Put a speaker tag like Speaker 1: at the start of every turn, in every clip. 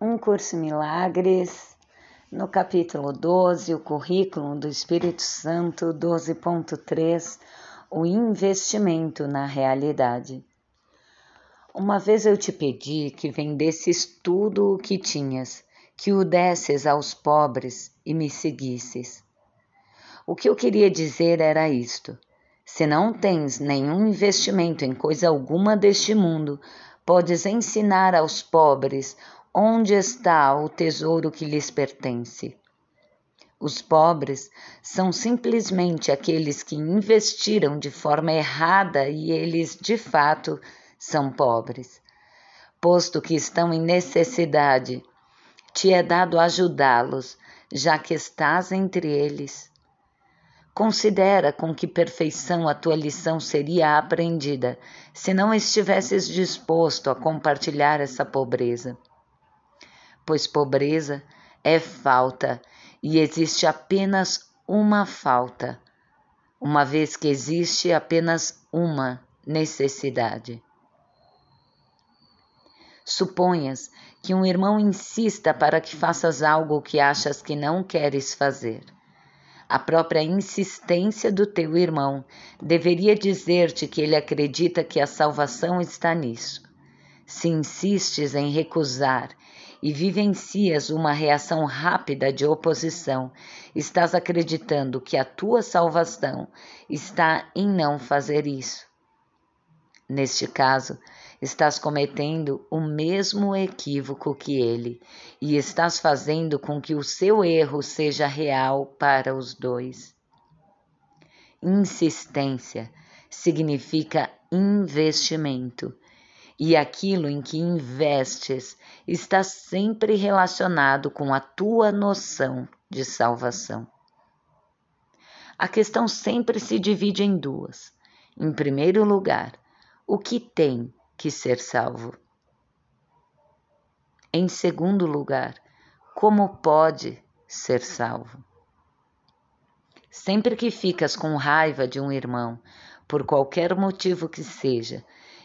Speaker 1: Um Curso em Milagres, no capítulo 12, o currículo do Espírito Santo 12.3, o investimento na realidade. Uma vez eu te pedi que vendesses tudo o que tinhas, que o desses aos pobres e me seguisses. O que eu queria dizer era isto: se não tens nenhum investimento em coisa alguma deste mundo, podes ensinar aos pobres onde está o tesouro que lhes pertence. Os pobres são simplesmente aqueles que investiram de forma errada e eles, de fato, são pobres. Posto que estão em necessidade, te é dado ajudá-los, já que estás entre eles. Considera com que perfeição a tua lição seria aprendida se não estivesses disposto a compartilhar essa pobreza pois pobreza é falta e existe apenas uma falta, uma vez que existe apenas uma necessidade. Suponhas que um irmão insista para que faças algo que achas que não queres fazer. A própria insistência do teu irmão deveria dizer-te que ele acredita que a salvação está nisso. Se insistes em recusar e vivencias uma reação rápida de oposição, estás acreditando que a tua salvação está em não fazer isso. Neste caso, estás cometendo o mesmo equívoco que ele e estás fazendo com que o seu erro seja real para os dois. Insistência significa investimento e aquilo em que investes está sempre relacionado com a tua noção de salvação. A questão sempre se divide em duas. Em primeiro lugar, o que tem que ser salvo? Em segundo lugar, como pode ser salvo? Sempre que ficas com raiva de um irmão, por qualquer motivo que seja,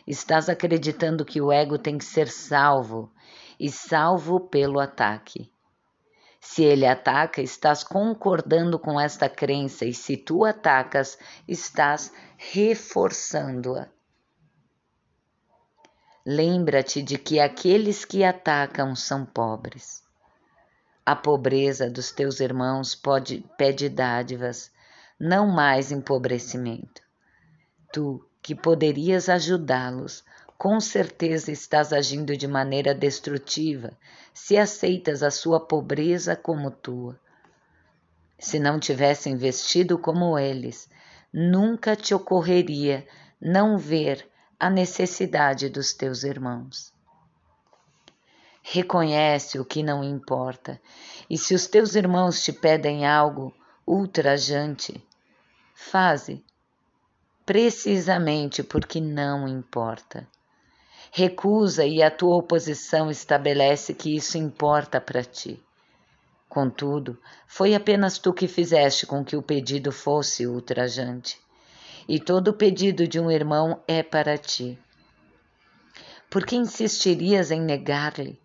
Speaker 1: Estás acreditando que o ego tem que ser salvo e salvo pelo ataque. Se ele ataca, estás concordando com esta crença, e se tu atacas, estás reforçando-a. Lembra-te de que aqueles que atacam são pobres. A pobreza dos teus irmãos pode, pede dádivas, não mais empobrecimento. Tu que poderias ajudá-los, com certeza estás agindo de maneira destrutiva se aceitas a sua pobreza como tua. Se não tivessem vestido como eles, nunca te ocorreria não ver a necessidade dos teus irmãos. Reconhece o que não importa, e se os teus irmãos te pedem algo ultrajante, faze precisamente porque não importa. Recusa e a tua oposição estabelece que isso importa para ti. Contudo, foi apenas tu que fizeste com que o pedido fosse ultrajante. E todo pedido de um irmão é para ti. Por que insistirias em negar-lhe?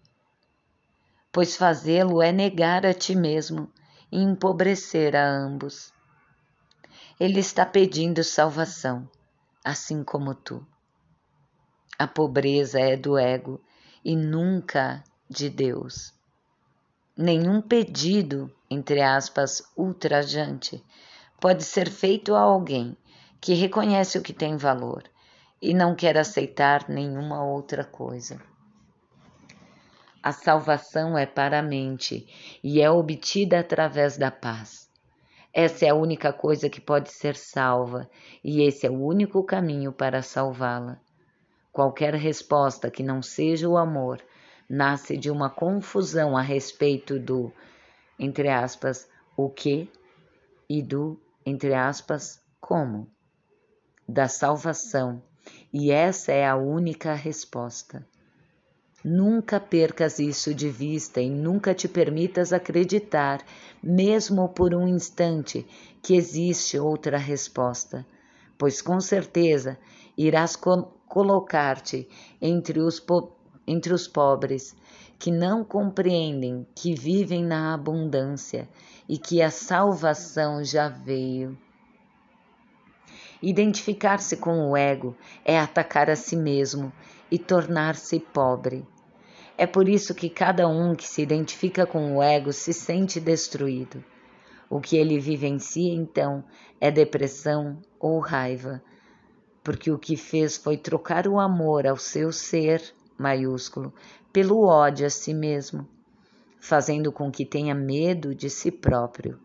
Speaker 1: Pois fazê-lo é negar a ti mesmo e empobrecer a ambos. Ele está pedindo salvação, assim como tu. A pobreza é do ego e nunca de Deus. Nenhum pedido, entre aspas, ultrajante, pode ser feito a alguém que reconhece o que tem valor e não quer aceitar nenhuma outra coisa. A salvação é para a mente e é obtida através da paz. Essa é a única coisa que pode ser salva, e esse é o único caminho para salvá-la. Qualquer resposta que não seja o amor nasce de uma confusão a respeito do, entre aspas, o que e do, entre aspas, como, da salvação, e essa é a única resposta. Nunca percas isso de vista e nunca te permitas acreditar, mesmo por um instante, que existe outra resposta, pois com certeza irás co colocar-te entre entre os pobres que não compreendem que vivem na abundância e que a salvação já veio. Identificar-se com o ego é atacar a si mesmo e tornar-se pobre. É por isso que cada um que se identifica com o ego se sente destruído. O que ele vivencia então é depressão ou raiva, porque o que fez foi trocar o amor ao seu ser maiúsculo pelo ódio a si mesmo, fazendo com que tenha medo de si próprio.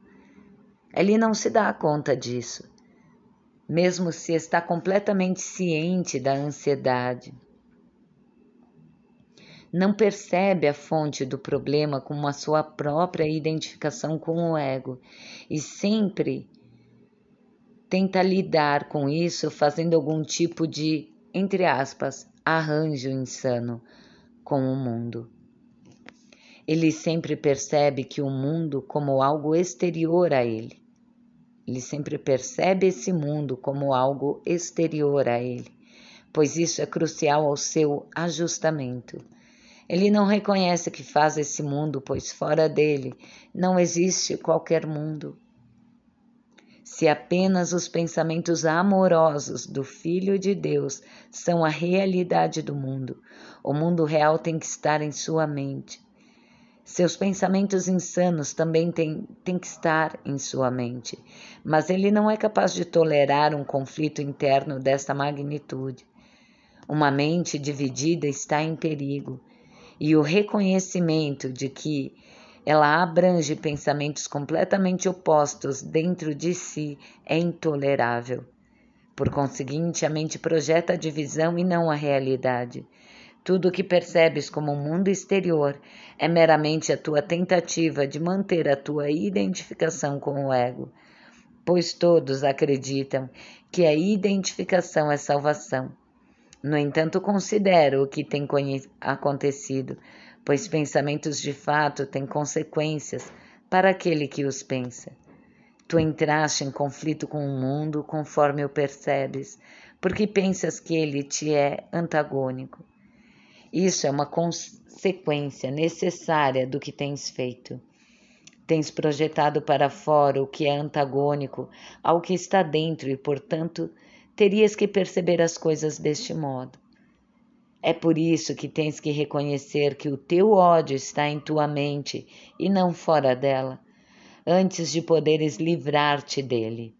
Speaker 1: Ele não se dá conta disso mesmo se está completamente ciente da ansiedade. Não percebe a fonte do problema como a sua própria identificação com o ego e sempre tenta lidar com isso fazendo algum tipo de, entre aspas, arranjo insano com o mundo. Ele sempre percebe que o mundo como algo exterior a ele ele sempre percebe esse mundo como algo exterior a ele, pois isso é crucial ao seu ajustamento. Ele não reconhece que faz esse mundo, pois fora dele não existe qualquer mundo. Se apenas os pensamentos amorosos do Filho de Deus são a realidade do mundo, o mundo real tem que estar em sua mente. Seus pensamentos insanos também têm, que estar em sua mente, mas ele não é capaz de tolerar um conflito interno desta magnitude. Uma mente dividida está em perigo, e o reconhecimento de que ela abrange pensamentos completamente opostos dentro de si é intolerável. Por conseguinte, a mente projeta a divisão e não a realidade. Tudo o que percebes como um mundo exterior é meramente a tua tentativa de manter a tua identificação com o ego, pois todos acreditam que a identificação é salvação. No entanto, considero o que tem acontecido, pois pensamentos de fato têm consequências para aquele que os pensa. Tu entraste em conflito com o mundo conforme o percebes, porque pensas que ele te é antagônico. Isso é uma consequência necessária do que tens feito. Tens projetado para fora o que é antagônico ao que está dentro e, portanto, terias que perceber as coisas deste modo. É por isso que tens que reconhecer que o teu ódio está em tua mente e não fora dela, antes de poderes livrar-te dele.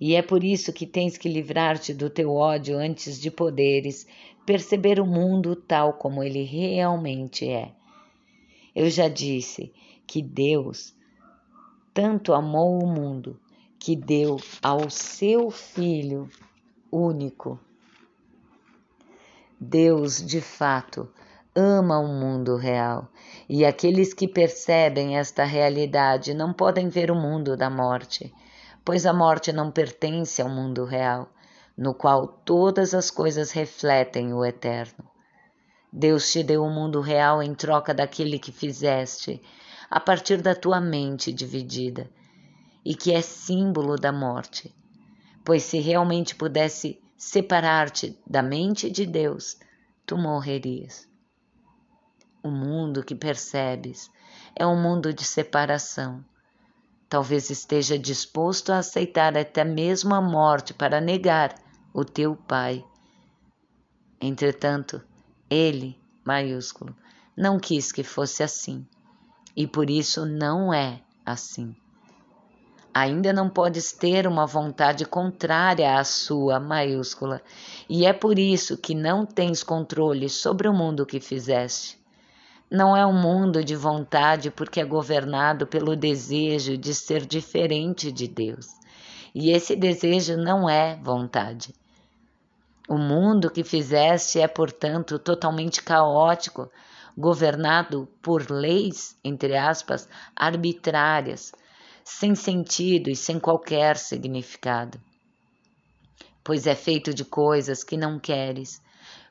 Speaker 1: E é por isso que tens que livrar-te do teu ódio antes de poderes perceber o mundo tal como ele realmente é. Eu já disse que Deus tanto amou o mundo que deu ao seu Filho único. Deus, de fato, ama o mundo real e aqueles que percebem esta realidade não podem ver o mundo da morte, pois a morte não pertence ao mundo real no qual todas as coisas refletem o eterno. Deus te deu o mundo real em troca daquele que fizeste, a partir da tua mente dividida, e que é símbolo da morte. Pois se realmente pudesse separar-te da mente de Deus, tu morrerias. O mundo que percebes é um mundo de separação. Talvez esteja disposto a aceitar até mesmo a morte para negar o teu Pai. Entretanto, ele, maiúsculo, não quis que fosse assim, e por isso não é assim. Ainda não podes ter uma vontade contrária à sua, maiúscula, e é por isso que não tens controle sobre o mundo que fizeste. Não é um mundo de vontade porque é governado pelo desejo de ser diferente de Deus. E esse desejo não é vontade. O mundo que fizeste é, portanto, totalmente caótico, governado por leis, entre aspas, arbitrárias, sem sentido e sem qualquer significado. Pois é feito de coisas que não queres,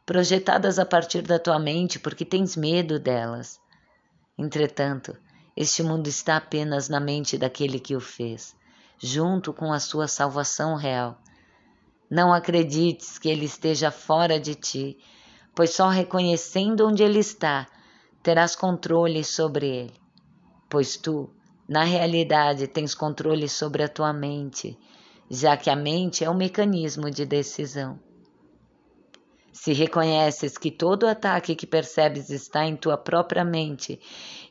Speaker 1: projetadas a partir da tua mente porque tens medo delas. Entretanto, este mundo está apenas na mente daquele que o fez, junto com a sua salvação real não acredites que ele esteja fora de ti, pois só reconhecendo onde ele está terás controle sobre ele, pois tu, na realidade, tens controle sobre a tua mente, já que a mente é um mecanismo de decisão. Se reconheces que todo ataque que percebes está em tua própria mente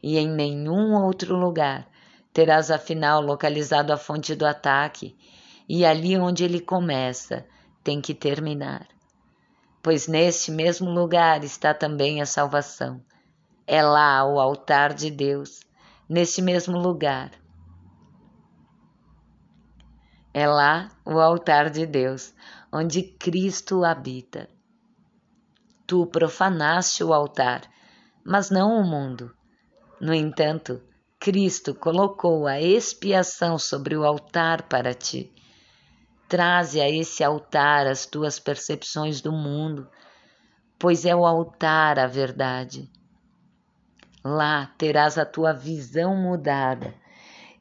Speaker 1: e em nenhum outro lugar, terás afinal localizado a fonte do ataque e ali onde ele começa, tem que terminar. Pois neste mesmo lugar está também a salvação. É lá o altar de Deus, neste mesmo lugar. É lá o altar de Deus, onde Cristo habita. Tu profanaste o altar, mas não o mundo. No entanto, Cristo colocou a expiação sobre o altar para ti. Traze a esse altar as tuas percepções do mundo, pois é o altar a verdade. Lá terás a tua visão mudada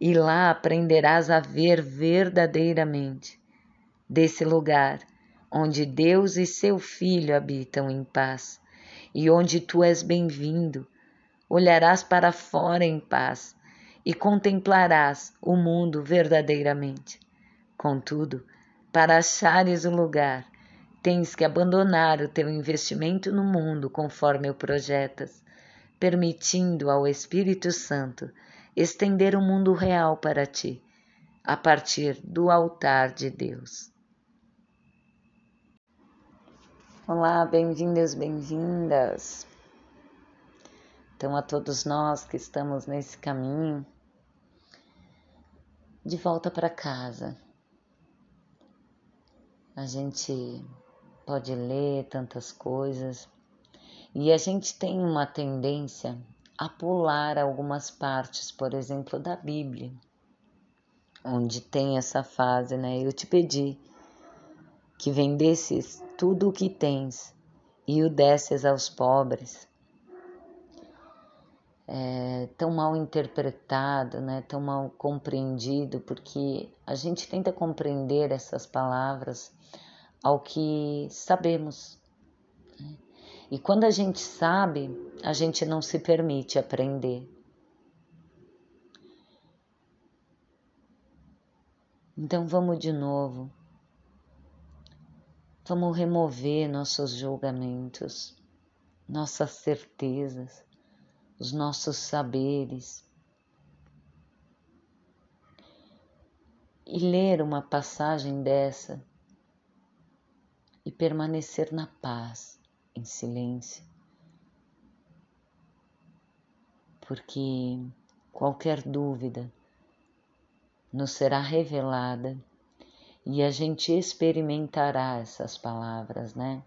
Speaker 1: e lá aprenderás a ver verdadeiramente. Desse lugar, onde Deus e seu Filho habitam em paz, e onde tu és bem-vindo, olharás para fora em paz e contemplarás o mundo verdadeiramente. Contudo, para achares o lugar, tens que abandonar o teu investimento no mundo conforme o projetas, permitindo ao Espírito Santo estender o mundo real para ti, a partir do altar de Deus. Olá, bem-vindos, bem-vindas. Então, a todos nós que estamos nesse caminho de volta para casa. A gente pode ler tantas coisas e a gente tem uma tendência a pular algumas partes, por exemplo, da Bíblia, onde tem essa fase, né? Eu te pedi que vendesses tudo o que tens e o desses aos pobres. É, tão mal interpretado, né, tão mal compreendido, porque a gente tenta compreender essas palavras ao que sabemos. E quando a gente sabe, a gente não se permite aprender. Então vamos de novo. Vamos remover nossos julgamentos, nossas certezas, os nossos saberes. E ler uma passagem dessa e permanecer na paz, em silêncio. Porque qualquer dúvida nos será revelada e a gente experimentará essas palavras, né?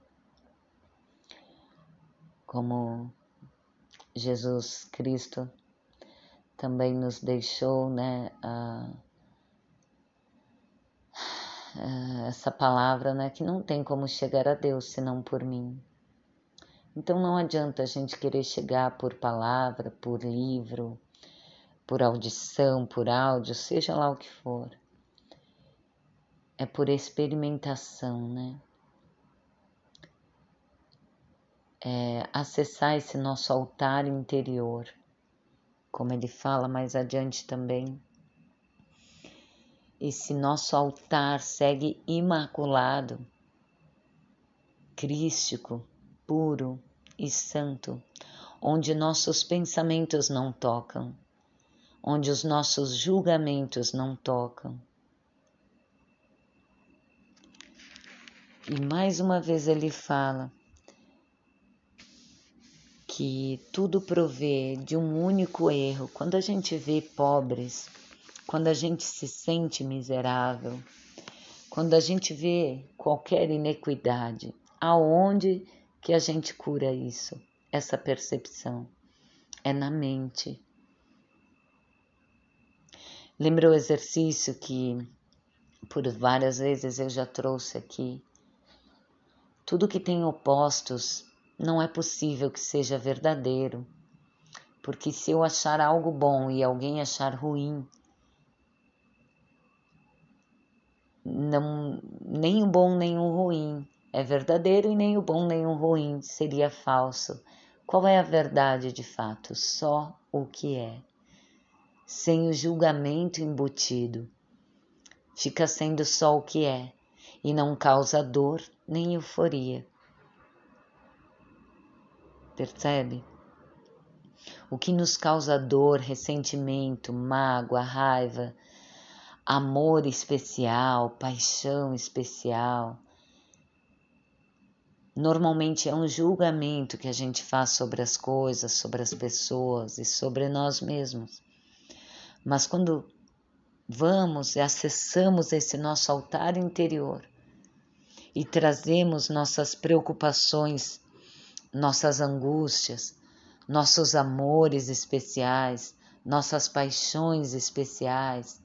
Speaker 1: Como Jesus Cristo também nos deixou, né? A, essa palavra, né? Que não tem como chegar a Deus senão por mim. Então não adianta a gente querer chegar por palavra, por livro, por audição, por áudio, seja lá o que for é por experimentação, né? É acessar esse nosso altar interior, como ele fala mais adiante também. Esse nosso altar segue imaculado, crístico, puro e santo, onde nossos pensamentos não tocam, onde os nossos julgamentos não tocam E mais uma vez ele fala que tudo provê de um único erro. Quando a gente vê pobres, quando a gente se sente miserável, quando a gente vê qualquer inequidade, aonde que a gente cura isso? Essa percepção é na mente. Lembra o exercício que por várias vezes eu já trouxe aqui tudo que tem opostos não é possível que seja verdadeiro, porque se eu achar algo bom e alguém achar ruim, não, nem o bom nem o ruim é verdadeiro e nem o bom nem o ruim seria falso, Qual é a verdade de fato? Só o que é, sem o julgamento embutido. Fica sendo só o que é e não causa dor nem euforia. Percebe? O que nos causa dor, ressentimento, mágoa, raiva, amor especial, paixão especial, normalmente é um julgamento que a gente faz sobre as coisas, sobre as pessoas e sobre nós mesmos. Mas quando vamos e acessamos esse nosso altar interior e trazemos nossas preocupações, nossas angústias, nossos amores especiais, nossas paixões especiais.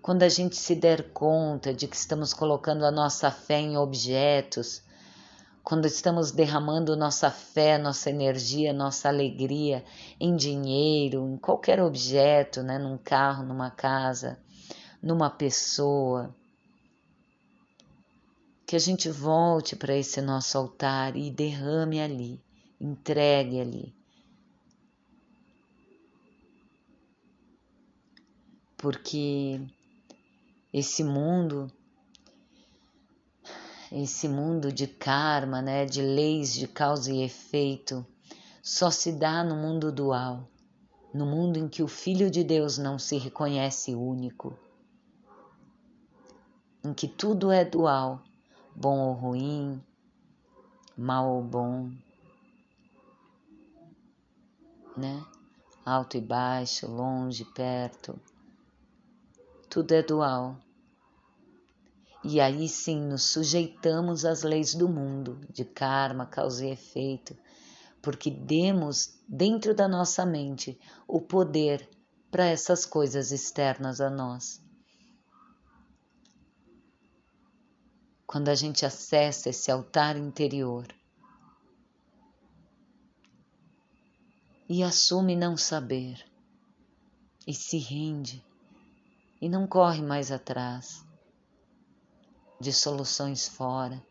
Speaker 1: Quando a gente se der conta de que estamos colocando a nossa fé em objetos, quando estamos derramando nossa fé, nossa energia, nossa alegria em dinheiro, em qualquer objeto, né, num carro, numa casa, numa pessoa, que a gente volte para esse nosso altar e derrame ali entregue ali. Porque esse mundo, esse mundo de karma, né, de leis de causa e efeito, só se dá no mundo dual, no mundo em que o Filho de Deus não se reconhece único, em que tudo é dual, bom ou ruim, mal ou bom, né? Alto e baixo, longe, perto. Tudo é dual. E aí sim nos sujeitamos às leis do mundo, de karma, causa e efeito, porque demos dentro da nossa mente o poder para essas coisas externas a nós. Quando a gente acessa esse altar interior, e assume não saber, e se rende, e não corre mais atrás de soluções fora,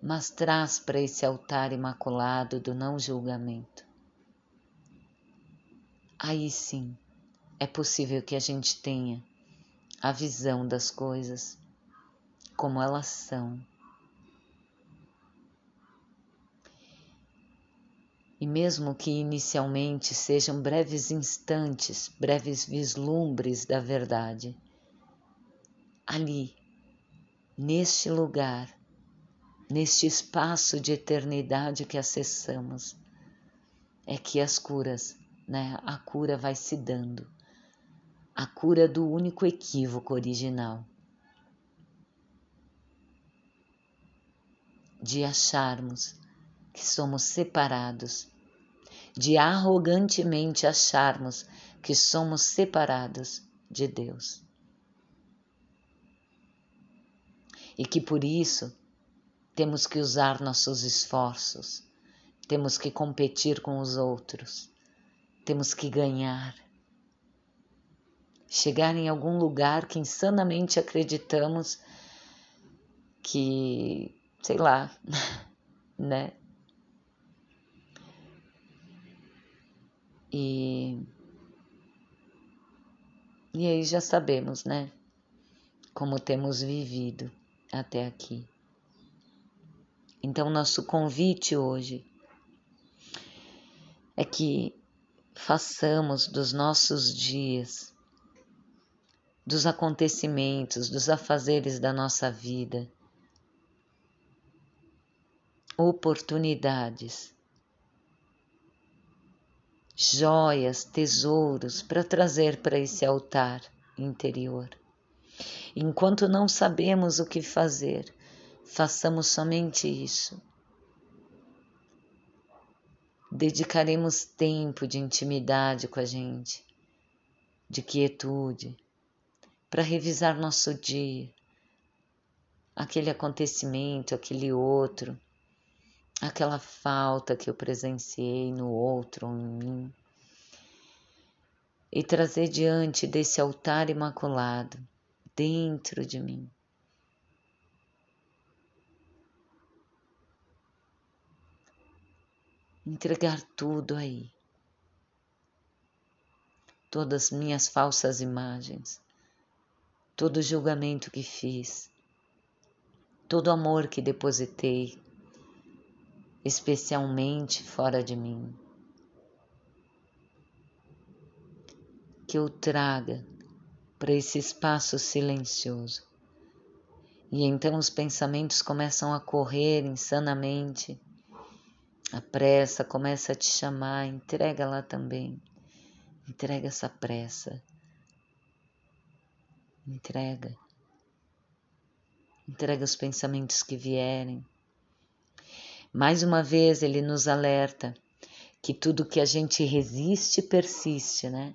Speaker 1: mas traz para esse altar imaculado do não julgamento. Aí sim é possível que a gente tenha a visão das coisas como elas são E mesmo que inicialmente sejam breves instantes, breves vislumbres da verdade, ali, neste lugar, neste espaço de eternidade que acessamos, é que as curas, né, a cura vai se dando, a cura do único equívoco original. De acharmos que somos separados, de arrogantemente acharmos que somos separados de Deus. E que por isso temos que usar nossos esforços, temos que competir com os outros, temos que ganhar. Chegar em algum lugar que insanamente acreditamos que, sei lá, né? E, e aí já sabemos, né? Como temos vivido até aqui. Então, nosso convite hoje é que façamos dos nossos dias, dos acontecimentos, dos afazeres da nossa vida, oportunidades joias, tesouros para trazer para esse altar interior. Enquanto não sabemos o que fazer, façamos somente isso. Dedicaremos tempo de intimidade com a gente, de quietude, para revisar nosso dia, aquele acontecimento, aquele outro, aquela falta que eu presenciei no outro ou em mim, e trazer diante desse altar imaculado, dentro de mim, entregar tudo aí. Todas as minhas falsas imagens, todo o julgamento que fiz, todo o amor que depositei, especialmente fora de mim. Que eu traga para esse espaço silencioso. E então os pensamentos começam a correr insanamente. A pressa começa a te chamar, entrega lá também. Entrega essa pressa. Entrega. Entrega os pensamentos que vierem. Mais uma vez ele nos alerta que tudo que a gente resiste persiste, né?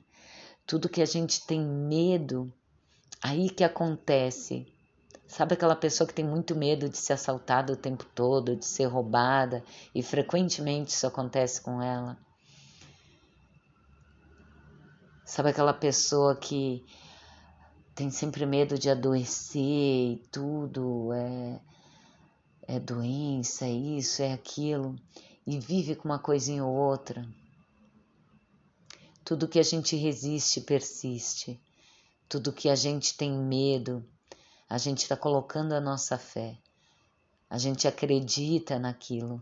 Speaker 1: Tudo que a gente tem medo, aí que acontece. Sabe aquela pessoa que tem muito medo de ser assaltada o tempo todo, de ser roubada, e frequentemente isso acontece com ela? Sabe aquela pessoa que tem sempre medo de adoecer e tudo, é, é doença, é isso, é aquilo, e vive com uma coisinha ou outra? Tudo que a gente resiste persiste. Tudo que a gente tem medo, a gente está colocando a nossa fé. A gente acredita naquilo.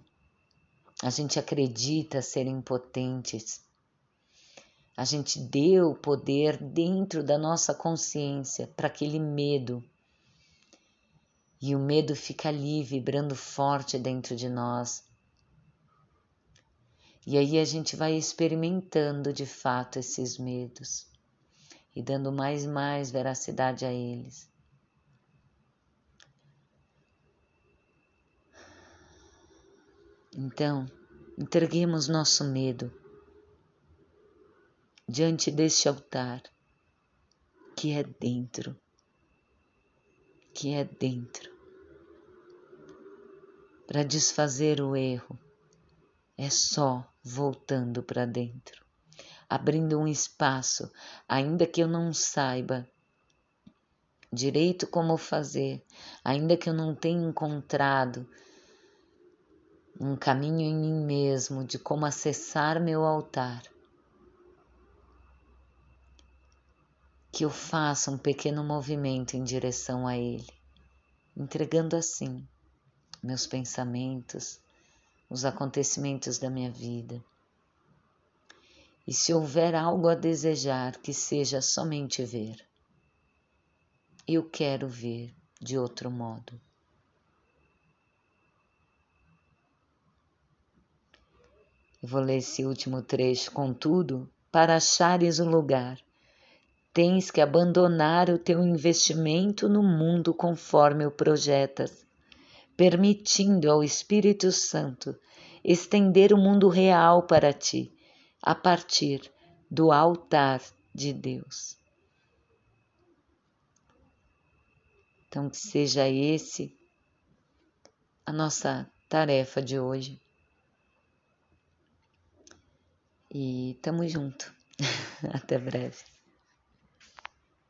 Speaker 1: A gente acredita ser impotentes. A gente deu poder dentro da nossa consciência para aquele medo. E o medo fica ali, vibrando forte dentro de nós. E aí a gente vai experimentando de fato esses medos e dando mais e mais veracidade a eles. Então, entreguemos nosso medo diante deste altar que é dentro, que é dentro, para desfazer o erro é só voltando para dentro, abrindo um espaço, ainda que eu não saiba direito como fazer, ainda que eu não tenha encontrado um caminho em mim mesmo de como acessar meu altar. Que eu faça um pequeno movimento em direção a Ele, entregando assim meus pensamentos, os acontecimentos da minha vida. E se houver algo a desejar, que seja somente ver. Eu quero ver de outro modo. Eu vou ler esse último trecho. Contudo, para achares o lugar, tens que abandonar o teu investimento no mundo conforme o projetas permitindo ao Espírito Santo estender o mundo real para ti, a partir do altar de Deus. Então, que seja esse a nossa tarefa de hoje. E tamo junto. Até breve.